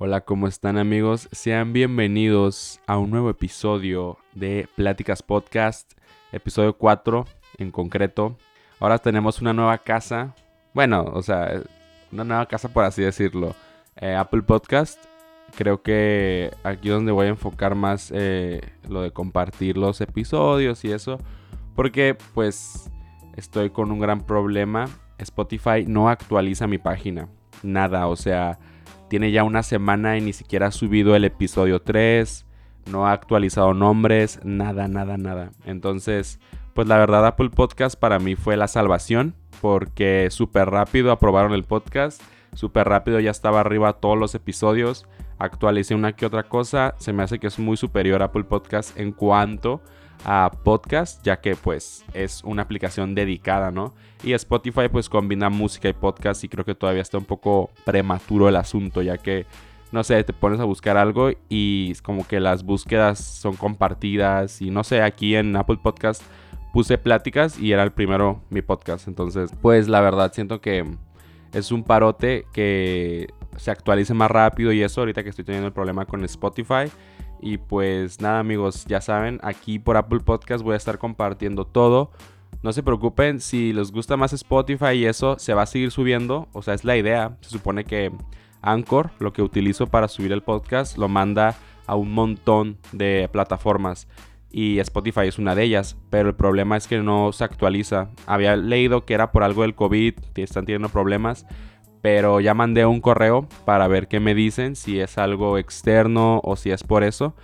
Hola, ¿cómo están amigos? Sean bienvenidos a un nuevo episodio de Pláticas Podcast, episodio 4 en concreto. Ahora tenemos una nueva casa, bueno, o sea, una nueva casa por así decirlo, eh, Apple Podcast. Creo que aquí es donde voy a enfocar más eh, lo de compartir los episodios y eso, porque pues estoy con un gran problema. Spotify no actualiza mi página, nada, o sea tiene ya una semana y ni siquiera ha subido el episodio 3. No ha actualizado nombres. Nada, nada, nada. Entonces, pues la verdad Apple Podcast para mí fue la salvación. Porque súper rápido aprobaron el podcast. Súper rápido ya estaba arriba todos los episodios. Actualicé una que otra cosa. Se me hace que es muy superior a Apple Podcast en cuanto podcast, ya que pues es una aplicación dedicada, ¿no? Y Spotify pues combina música y podcast y creo que todavía está un poco prematuro el asunto, ya que, no sé, te pones a buscar algo y como que las búsquedas son compartidas y no sé, aquí en Apple Podcast puse pláticas y era el primero mi podcast, entonces pues la verdad siento que es un parote que se actualice más rápido y eso ahorita que estoy teniendo el problema con Spotify y pues nada amigos, ya saben, aquí por Apple Podcast voy a estar compartiendo todo. No se preocupen, si les gusta más Spotify y eso, se va a seguir subiendo. O sea, es la idea. Se supone que Anchor, lo que utilizo para subir el podcast, lo manda a un montón de plataformas. Y Spotify es una de ellas. Pero el problema es que no se actualiza. Había leído que era por algo del COVID, que están teniendo problemas. Pero ya mandé un correo para ver qué me dicen, si es algo externo o si es por eso.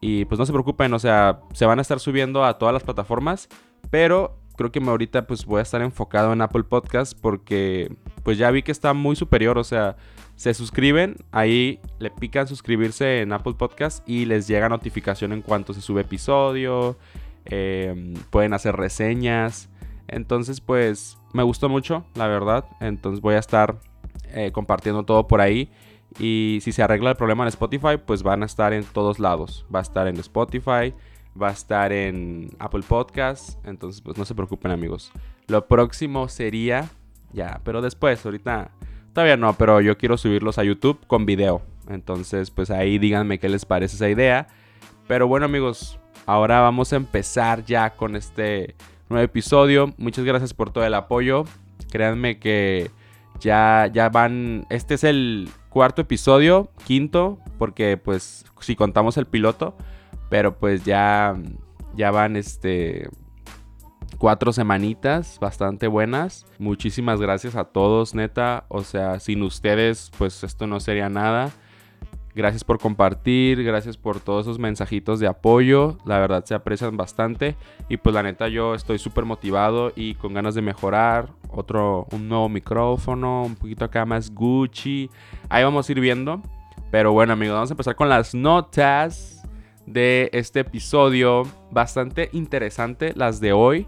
Y pues no se preocupen, o sea, se van a estar subiendo a todas las plataformas, pero creo que ahorita pues voy a estar enfocado en Apple Podcast porque pues ya vi que está muy superior, o sea, se suscriben, ahí le pican suscribirse en Apple Podcast y les llega notificación en cuanto se sube episodio, em, pueden hacer reseñas, entonces pues me gustó mucho, la verdad, entonces voy a estar eh, compartiendo todo por ahí. Y si se arregla el problema en Spotify, pues van a estar en todos lados. Va a estar en Spotify, va a estar en Apple Podcasts. Entonces, pues no se preocupen, amigos. Lo próximo sería, ya, pero después, ahorita, todavía no, pero yo quiero subirlos a YouTube con video. Entonces, pues ahí díganme qué les parece esa idea. Pero bueno, amigos, ahora vamos a empezar ya con este nuevo episodio. Muchas gracias por todo el apoyo. Créanme que ya, ya van. Este es el cuarto episodio, quinto, porque pues si contamos el piloto. Pero pues ya. Ya van este. Cuatro semanitas bastante buenas. Muchísimas gracias a todos, neta. O sea, sin ustedes, pues esto no sería nada. Gracias por compartir, gracias por todos esos mensajitos de apoyo. La verdad se aprecian bastante. Y pues la neta yo estoy súper motivado y con ganas de mejorar. Otro, un nuevo micrófono, un poquito acá más Gucci. Ahí vamos a ir viendo. Pero bueno amigos, vamos a empezar con las notas de este episodio. Bastante interesante las de hoy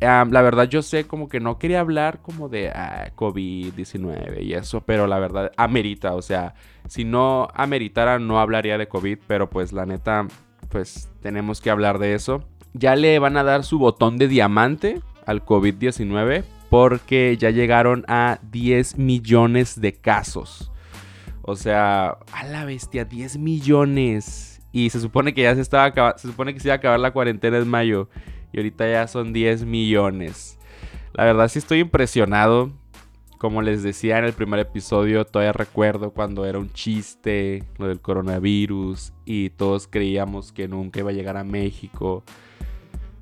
la verdad yo sé como que no quería hablar como de ah, COVID-19 y eso, pero la verdad amerita, o sea, si no ameritara no hablaría de COVID, pero pues la neta, pues tenemos que hablar de eso. Ya le van a dar su botón de diamante al COVID-19 porque ya llegaron a 10 millones de casos. O sea, a la bestia, 10 millones. Y se supone que ya se estaba se supone que se iba a acabar la cuarentena en mayo y ahorita ya son 10 millones. La verdad sí estoy impresionado. Como les decía en el primer episodio, todavía recuerdo cuando era un chiste lo del coronavirus y todos creíamos que nunca iba a llegar a México.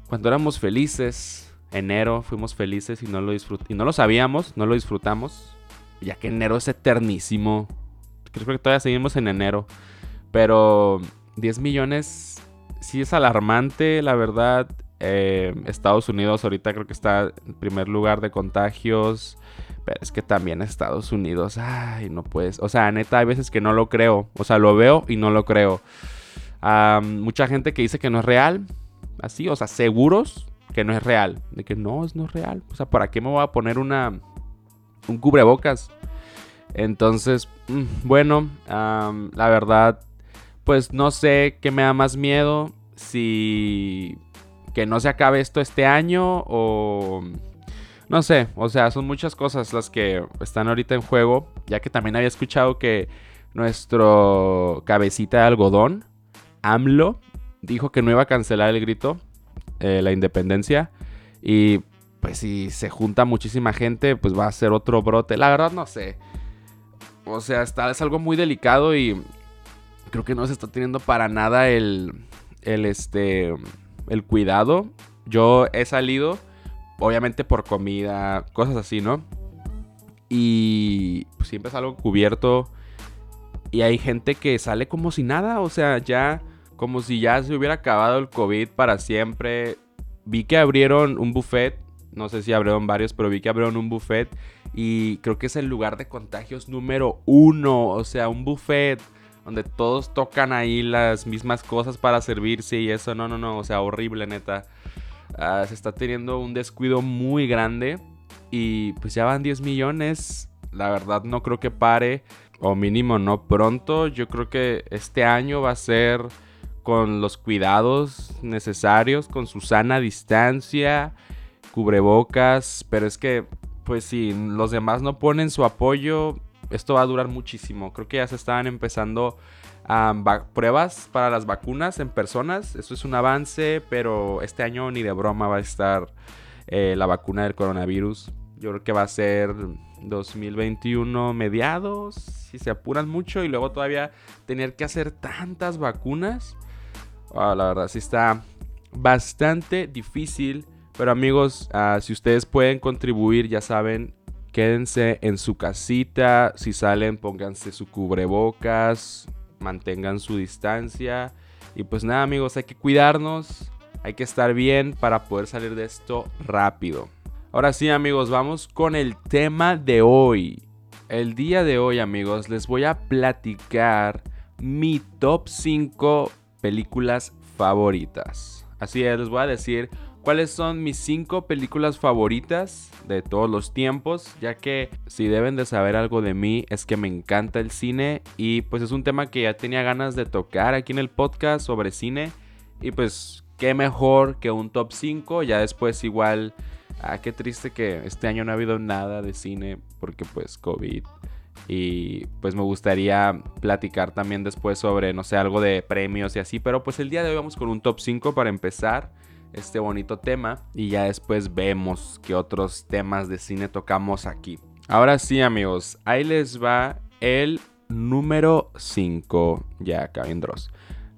Cuando éramos felices, enero fuimos felices y no lo y no lo sabíamos, no lo disfrutamos, ya que enero es eternísimo. Creo que todavía seguimos en enero, pero 10 millones sí es alarmante, la verdad. Eh, Estados Unidos ahorita creo que está en primer lugar de contagios. Pero es que también Estados Unidos, ay, no puedes. O sea, neta, hay veces que no lo creo. O sea, lo veo y no lo creo. mucha gente que dice que no es real. Así, o sea, seguros que no es real. De que no, es no real. O sea, ¿para qué me voy a poner una. un cubrebocas? Entonces, mm, bueno, la verdad, pues no sé qué me da más miedo. Si que no se acabe esto este año o... No sé, o sea, son muchas cosas las que están ahorita en juego, ya que también había escuchado que nuestro cabecita de algodón, AMLO, dijo que no iba a cancelar el grito, eh, la independencia. Y pues si se junta muchísima gente, pues va a ser otro brote. La verdad no sé. O sea, está, es algo muy delicado y creo que no se está teniendo para nada el, el, este, el cuidado. Yo he salido, obviamente por comida, cosas así, ¿no? Y pues, siempre es algo cubierto. Y hay gente que sale como si nada, o sea, ya como si ya se hubiera acabado el COVID para siempre. Vi que abrieron un buffet, no sé si abrieron varios, pero vi que abrieron un buffet y creo que es el lugar de contagios número uno, o sea, un buffet donde todos tocan ahí las mismas cosas para servirse y eso, no, no, no, o sea, horrible, neta. Ah, se está teniendo un descuido muy grande y pues ya van 10 millones. La verdad no creo que pare, o mínimo no pronto. Yo creo que este año va a ser con los cuidados necesarios, con su sana distancia, cubrebocas, pero es que pues si los demás no ponen su apoyo, esto va a durar muchísimo. Creo que ya se estaban empezando pruebas para las vacunas en personas. Eso es un avance, pero este año ni de broma va a estar eh, la vacuna del coronavirus. Yo creo que va a ser 2021 mediados, si se apuran mucho, y luego todavía tener que hacer tantas vacunas. Ah, la verdad, sí está bastante difícil. Pero amigos, ah, si ustedes pueden contribuir, ya saben, quédense en su casita. Si salen, pónganse su cubrebocas, mantengan su distancia. Y pues nada, amigos, hay que cuidarnos, hay que estar bien para poder salir de esto rápido. Ahora sí, amigos, vamos con el tema de hoy. El día de hoy, amigos, les voy a platicar mi top 5 películas favoritas. Así es, les voy a decir cuáles son mis 5 películas favoritas de todos los tiempos, ya que si deben de saber algo de mí es que me encanta el cine y pues es un tema que ya tenía ganas de tocar aquí en el podcast sobre cine y pues qué mejor que un top 5, ya después igual, ah, qué triste que este año no ha habido nada de cine porque pues COVID. Y pues me gustaría platicar también después sobre, no sé, algo de premios y así. Pero pues el día de hoy vamos con un top 5 para empezar este bonito tema. Y ya después vemos qué otros temas de cine tocamos aquí. Ahora sí amigos, ahí les va el número 5. Ya acá.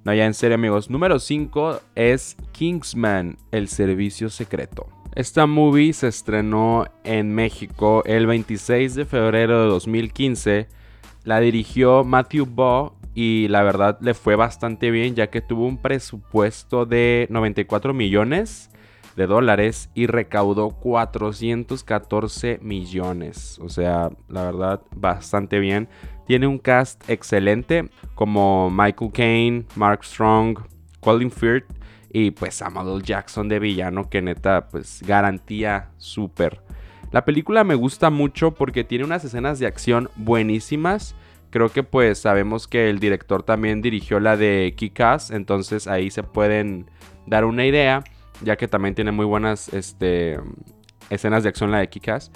No, ya en serio amigos. Número 5 es Kingsman, el servicio secreto. Esta movie se estrenó en México el 26 de febrero de 2015. La dirigió Matthew Baugh y la verdad le fue bastante bien ya que tuvo un presupuesto de 94 millones de dólares y recaudó 414 millones. O sea, la verdad, bastante bien. Tiene un cast excelente como Michael Caine, Mark Strong, Colin Firth y pues Samuel Jackson de villano que neta pues garantía súper. La película me gusta mucho porque tiene unas escenas de acción buenísimas. Creo que pues sabemos que el director también dirigió la de Kick-Ass, entonces ahí se pueden dar una idea, ya que también tiene muy buenas este, escenas de acción la de Kick-Ass.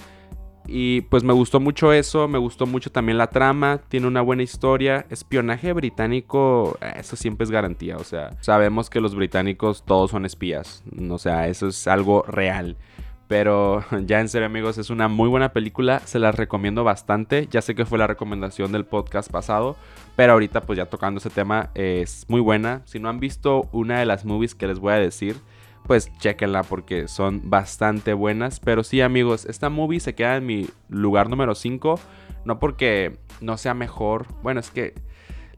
Y pues me gustó mucho eso, me gustó mucho también la trama, tiene una buena historia. Espionaje británico, eh, eso siempre es garantía, o sea, sabemos que los británicos todos son espías, o sea, eso es algo real. Pero ya en serio amigos, es una muy buena película, se las recomiendo bastante. Ya sé que fue la recomendación del podcast pasado, pero ahorita pues ya tocando ese tema es muy buena. Si no han visto una de las movies que les voy a decir, pues chequenla porque son bastante buenas. Pero sí, amigos, esta movie se queda en mi lugar número 5. No porque no sea mejor. Bueno, es que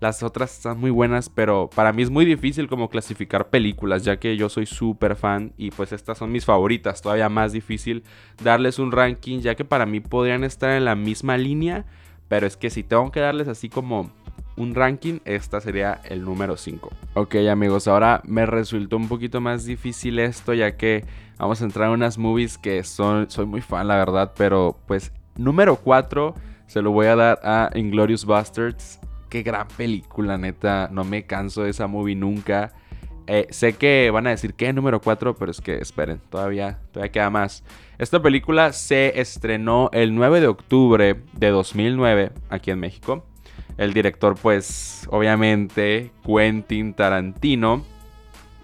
las otras están muy buenas, pero para mí es muy difícil como clasificar películas, ya que yo soy súper fan y pues estas son mis favoritas. Todavía más difícil darles un ranking, ya que para mí podrían estar en la misma línea. Pero es que si tengo que darles así como un ranking, esta sería el número 5. Ok amigos, ahora me resultó un poquito más difícil esto ya que vamos a entrar en unas movies que son, soy muy fan la verdad, pero pues número 4 se lo voy a dar a Inglorious Bastards. Qué gran película, neta, no me canso de esa movie nunca. Eh, sé que van a decir que número 4, pero es que esperen, todavía, todavía queda más. Esta película se estrenó el 9 de octubre de 2009 aquí en México. El director, pues, obviamente, Quentin Tarantino.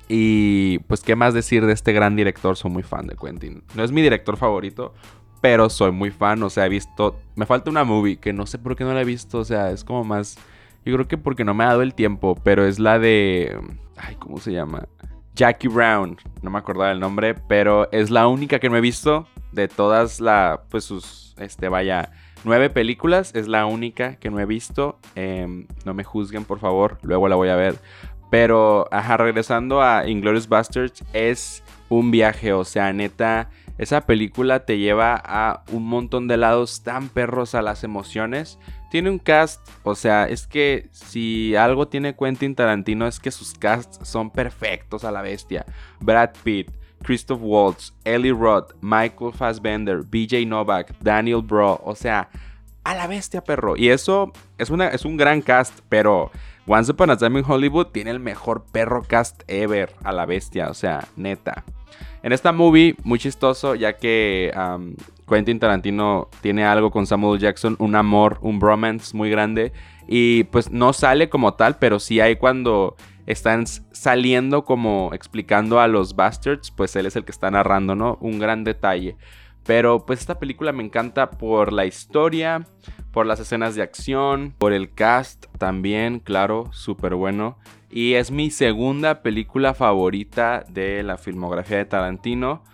Y pues, ¿qué más decir de este gran director? Soy muy fan de Quentin. No es mi director favorito, pero soy muy fan. O sea, he visto. Me falta una movie que no sé por qué no la he visto. O sea, es como más. Yo creo que porque no me ha dado el tiempo, pero es la de. Ay, ¿cómo se llama? Jackie Brown. No me acordaba el nombre, pero es la única que no he visto de todas la. Pues sus. Este, vaya nueve películas, es la única que no he visto. Em, no me juzguen, por favor, luego la voy a ver. Pero, ajá, regresando a Inglorious Bastards, es un viaje, o sea, neta, esa película te lleva a un montón de lados tan perros a las emociones. Tiene un cast, o sea, es que si algo tiene Quentin Tarantino es que sus casts son perfectos a la bestia. Brad Pitt, Christoph Waltz, Ellie Roth, Michael Fassbender, BJ Novak, Daniel Bro, o sea, a la bestia, perro. Y eso es, una, es un gran cast, pero Once Upon a Time in Hollywood tiene el mejor perro cast ever, a la bestia, o sea, neta. En esta movie, muy chistoso, ya que Quentin Tarantino tiene algo con Samuel Jackson, un amor, un bromance muy grande. Y pues no sale como tal, pero sí hay cuando están saliendo como explicando a los bastards, pues él es el que está narrando, ¿no? Un gran detalle. Pero pues esta película me encanta por la historia, por las escenas de acción, por el cast también, claro, súper bueno. Y es mi segunda película favorita de la filmografía de Tarantino.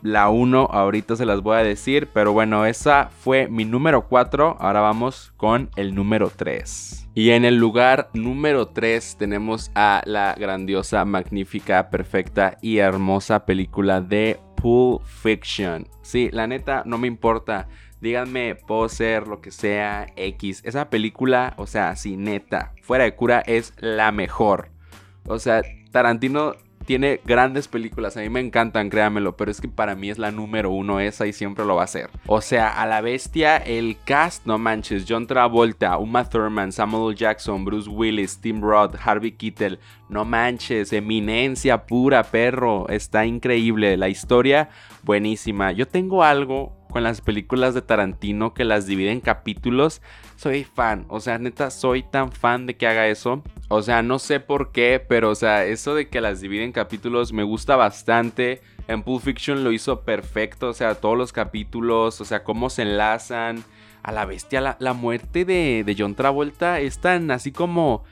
La 1 ahorita se las voy a decir, pero bueno, esa fue mi número 4. Ahora vamos con el número 3. Y en el lugar número 3 tenemos a la grandiosa, magnífica, perfecta y hermosa película de Pulp Fiction. Sí, la neta, no me importa. Díganme, puedo ser lo que sea, X. Esa película, o sea, sí, neta, fuera de cura, es la mejor. O sea, Tarantino tiene grandes películas, a mí me encantan, créanmelo, pero es que para mí es la número uno esa y siempre lo va a ser. O sea, a la bestia, el cast, no manches, John Travolta, Uma Thurman, Samuel Jackson, Bruce Willis, Tim Roth, Harvey Keitel, no manches, eminencia pura, perro, está increíble, la historia buenísima. Yo tengo algo con las películas de Tarantino que las divide en capítulos, soy fan. O sea, neta, soy tan fan de que haga eso. O sea, no sé por qué, pero o sea, eso de que las divide en capítulos me gusta bastante. En Pulp Fiction lo hizo perfecto, o sea, todos los capítulos, o sea, cómo se enlazan. A la bestia, la, muerte de, de John Travolta es tan así como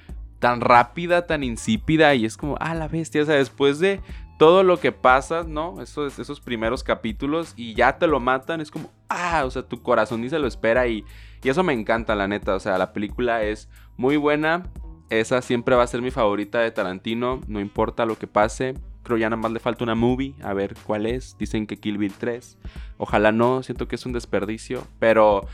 tan rápida, tan insípida y es como, ah, la bestia, o sea, después de todo lo que pasa, ¿no? Esos, esos primeros capítulos y ya te lo matan, es como, ah, o sea, tu corazón ni se lo espera y, eso me encanta, la neta, o sea, la película es muy buena, esa siempre va a ser mi favorita de Tarantino, no importa lo que pase. Creo ya nada más le falta una movie, a ver cuál es. Dicen que Kill Bill 3. Ojalá no, siento que es un desperdicio, pero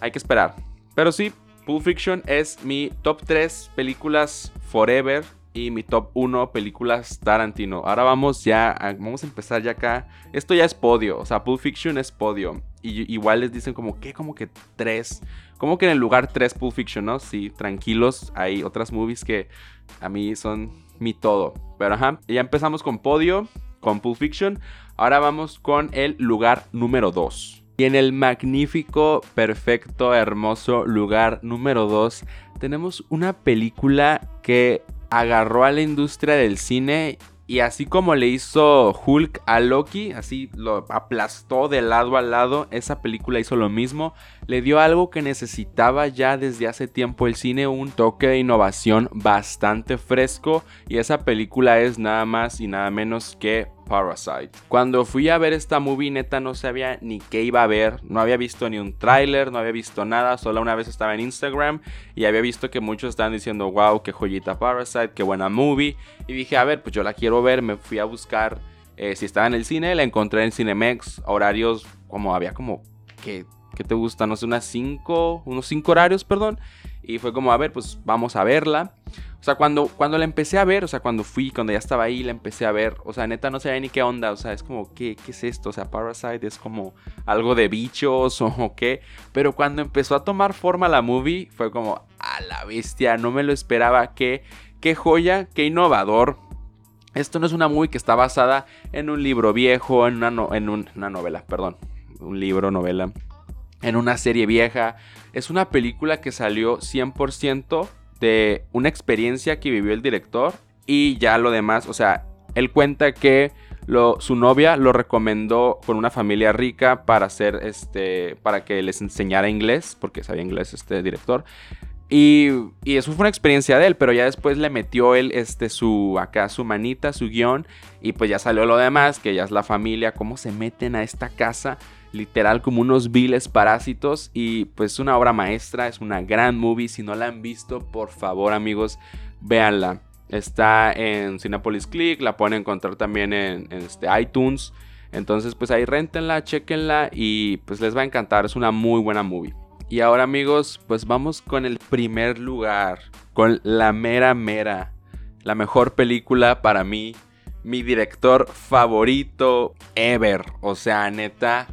hay que esperar. Pero sí, Pulp Fiction es mi top 3 películas forever y mi top 1 películas Tarantino. Ahora vamos ya, vamos a empezar ya acá. Esto ya es podio, o sea, Pulp Fiction es podio. Y igual les dicen como que, como que 3. Como que en el lugar 3 Pulp Fiction, ¿no? Sí, tranquilos, hay otras movies que a mí son mi todo. Pero ajá, ya empezamos con podio, con Pulp Fiction. Ahora vamos con el lugar número 2. Y en el magnífico, perfecto, hermoso lugar número 2 tenemos una película que agarró a la industria del cine y así como le hizo Hulk a Loki, así lo aplastó de lado a lado, esa película hizo lo mismo, le dio algo que necesitaba ya desde hace tiempo el cine, un toque de innovación bastante fresco y esa película es nada más y nada menos que Parasite. Cuando fui a ver esta movie, neta no sabía ni qué iba a ver. No había visto ni un tráiler, no había visto nada. Solo una vez estaba en Instagram y había visto que muchos estaban diciendo, wow, qué joyita Parasite, qué buena movie. Y dije, a ver, pues yo la quiero ver. Me fui a buscar eh, si estaba en el cine. La encontré en Cinemex. Horarios como había como que, ¿qué te gusta? No sé, unas 5, unos 5 horarios, perdón. Y fue como, a ver, pues vamos a verla. O sea, cuando, cuando la empecé a ver, o sea, cuando fui, cuando ya estaba ahí, la empecé a ver, o sea, neta no sabía ni qué onda, o sea, es como, ¿qué, qué es esto? O sea, Parasite es como algo de bichos o qué. Pero cuando empezó a tomar forma la movie, fue como, a la bestia, no me lo esperaba, qué, qué joya, qué innovador. Esto no es una movie que está basada en un libro viejo, en una, en una novela, perdón, un libro, novela en una serie vieja. Es una película que salió 100% de una experiencia que vivió el director y ya lo demás, o sea, él cuenta que su novia lo recomendó con una familia rica para hacer este para que les enseñara inglés porque sabía inglés este director y, eso fue una experiencia de él, pero ya después le metió él este, su, acá su manita, su guion, y pues ya salió lo demás, que ya es la familia, cómo se meten a esta casa, literal como unos viles parásitos, y pues es una obra maestra, es una gran movie, si no la han visto, por favor amigos, véanla. Está en Cinepolis Click, la pueden encontrar también en, en este, iTunes, entonces pues ahí rentenla, chequenla, y pues les va a encantar, es una muy buena movie. Y ahora amigos, pues vamos con el primer lugar, con la mera mera, la mejor película para mí, mi director favorito ever. O sea, neta,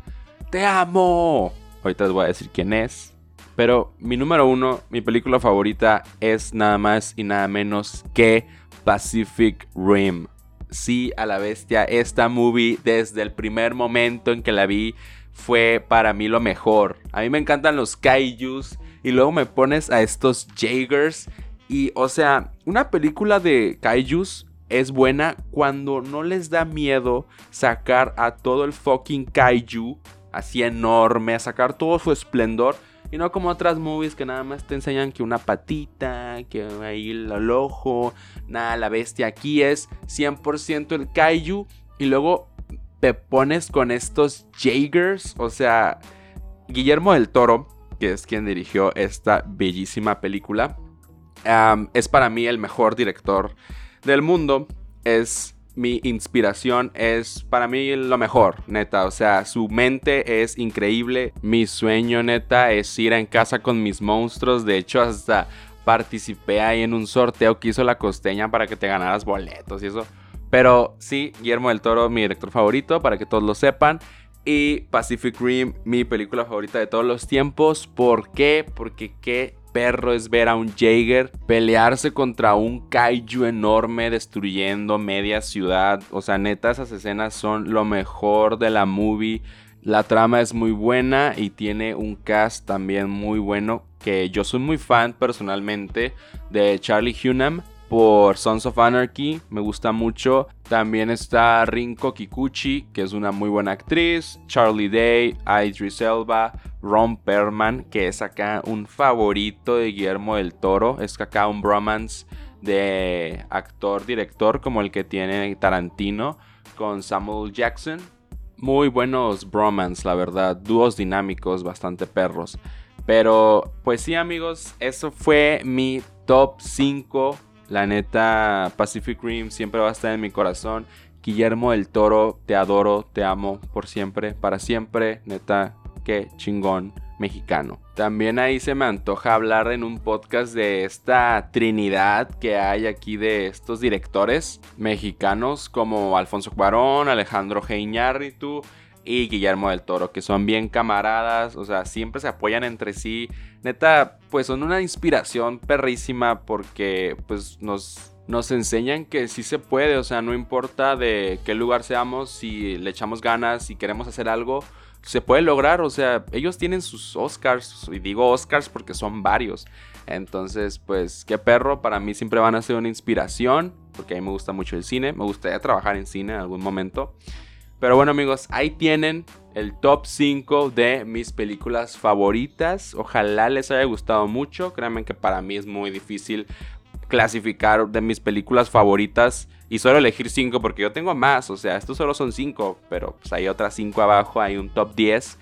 te amo. Ahorita les voy a decir quién es. Pero mi número uno, mi película favorita es nada más y nada menos que Pacific Rim. Sí, a la bestia, esta movie desde el primer momento en que la vi fue para mí lo mejor. A mí me encantan los kaijus y luego me pones a estos Jaegers y o sea, una película de kaijus es buena cuando no les da miedo sacar a todo el fucking kaiju así enorme, a sacar todo su esplendor. Y no como otras movies que nada más te enseñan que una patita, que ahí el ojo, nada, la bestia. Aquí es 100% el kaiju. Y luego te pones con estos Jaegers. O sea, Guillermo del Toro, que es quien dirigió esta bellísima película, es para mí el mejor director del mundo. Es mi inspiración, es para mí lo mejor, neta. O sea, su mente es increíble. Mi sueño, neta, es ir en casa con mis monstruos. De hecho, hasta participé ahí en un sorteo que hizo la costeña para que te ganaras boletos y eso. Pero sí, Guillermo del Toro, mi director favorito, para que todos lo sepan. Y Pacific Rim, mi película favorita de todos los tiempos. ¿Por qué? Porque qué perro es ver a un Jaeger pelearse contra un kaiju enorme destruyendo media ciudad. O sea, neta, esas escenas son lo mejor de la movie. La trama es muy buena y tiene un cast también muy bueno. Que yo soy muy fan personalmente de Charlie Hunnam por Sons of Anarchy, me gusta mucho. También está Rinko Kikuchi, que es una muy buena actriz. Charlie Day, Idris Elba, Ron Perlman, que es acá un favorito de Guillermo del Toro. Es acá un bromance de actor-director como el que tiene Tarantino con Samuel Jackson. Muy buenos bromance, la verdad. Dúos dinámicos, bastante perros. Pero, pues sí, amigos, eso fue mi top 5 la neta, Pacific Rim siempre va a estar en mi corazón. Guillermo del Toro, te adoro, te amo por siempre, para siempre. Neta, qué chingón mexicano. También ahí se me antoja hablar en un podcast de esta trinidad que hay aquí de estos directores mexicanos como Alfonso Cuarón, Alejandro G. Iñárritu y Guillermo del Toro, que son bien camaradas, o sea, siempre se apoyan entre sí. Neta, pues son una inspiración perrísima porque pues nos, nos enseñan que sí se puede, o sea, no importa de qué lugar seamos, si le echamos ganas, si queremos hacer algo, se puede lograr, o sea, ellos tienen sus Oscars, y digo Oscars porque son varios. Entonces, pues, qué perro, para mí siempre van a ser una inspiración, porque a mí me gusta mucho el cine, me gustaría trabajar en cine en algún momento. Pero bueno amigos, ahí tienen el top 5 de mis películas favoritas. Ojalá les haya gustado mucho. Créanme que para mí es muy difícil clasificar de mis películas favoritas y solo elegir 5 porque yo tengo más. O sea, estos solo son 5, pero pues hay otras 5 abajo, hay un top 10.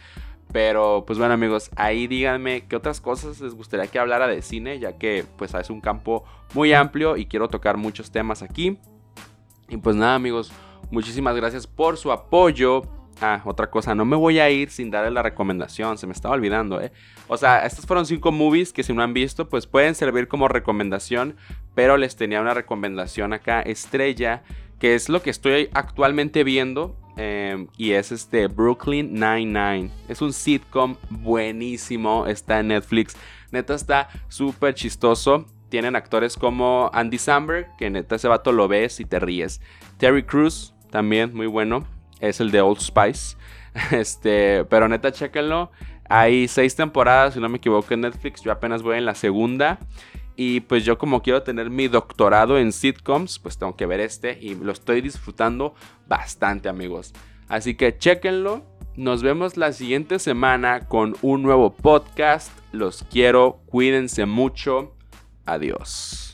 Pero pues bueno amigos, ahí díganme qué otras cosas les gustaría que hablara de cine, ya que pues es un campo muy amplio y quiero tocar muchos temas aquí. Y pues nada amigos, Muchísimas gracias por su apoyo. Ah, otra cosa, no me voy a ir sin darle la recomendación, se me estaba olvidando, ¿eh? O sea, estas fueron cinco movies que si no han visto, pues pueden servir como recomendación, pero les tenía una recomendación acá, estrella, que es lo que estoy actualmente viendo, em, y es este Brooklyn Nine-Nine. Es un sitcom buenísimo, está en Netflix, neta está súper chistoso. Tienen actores como Andy Samberg, que neta ese vato lo ves y te ríes. Terry Crews, también muy bueno. Es el de Old Spice. Este, pero neta, chéquenlo. Hay seis temporadas, si no me equivoco, en Netflix. Yo apenas voy en la segunda. Y pues yo como quiero tener mi doctorado en sitcoms, pues tengo que ver este y lo estoy disfrutando bastante amigos. Así que chequenlo. Nos vemos la siguiente semana con un nuevo podcast. Los quiero, cuídense mucho. Adiós.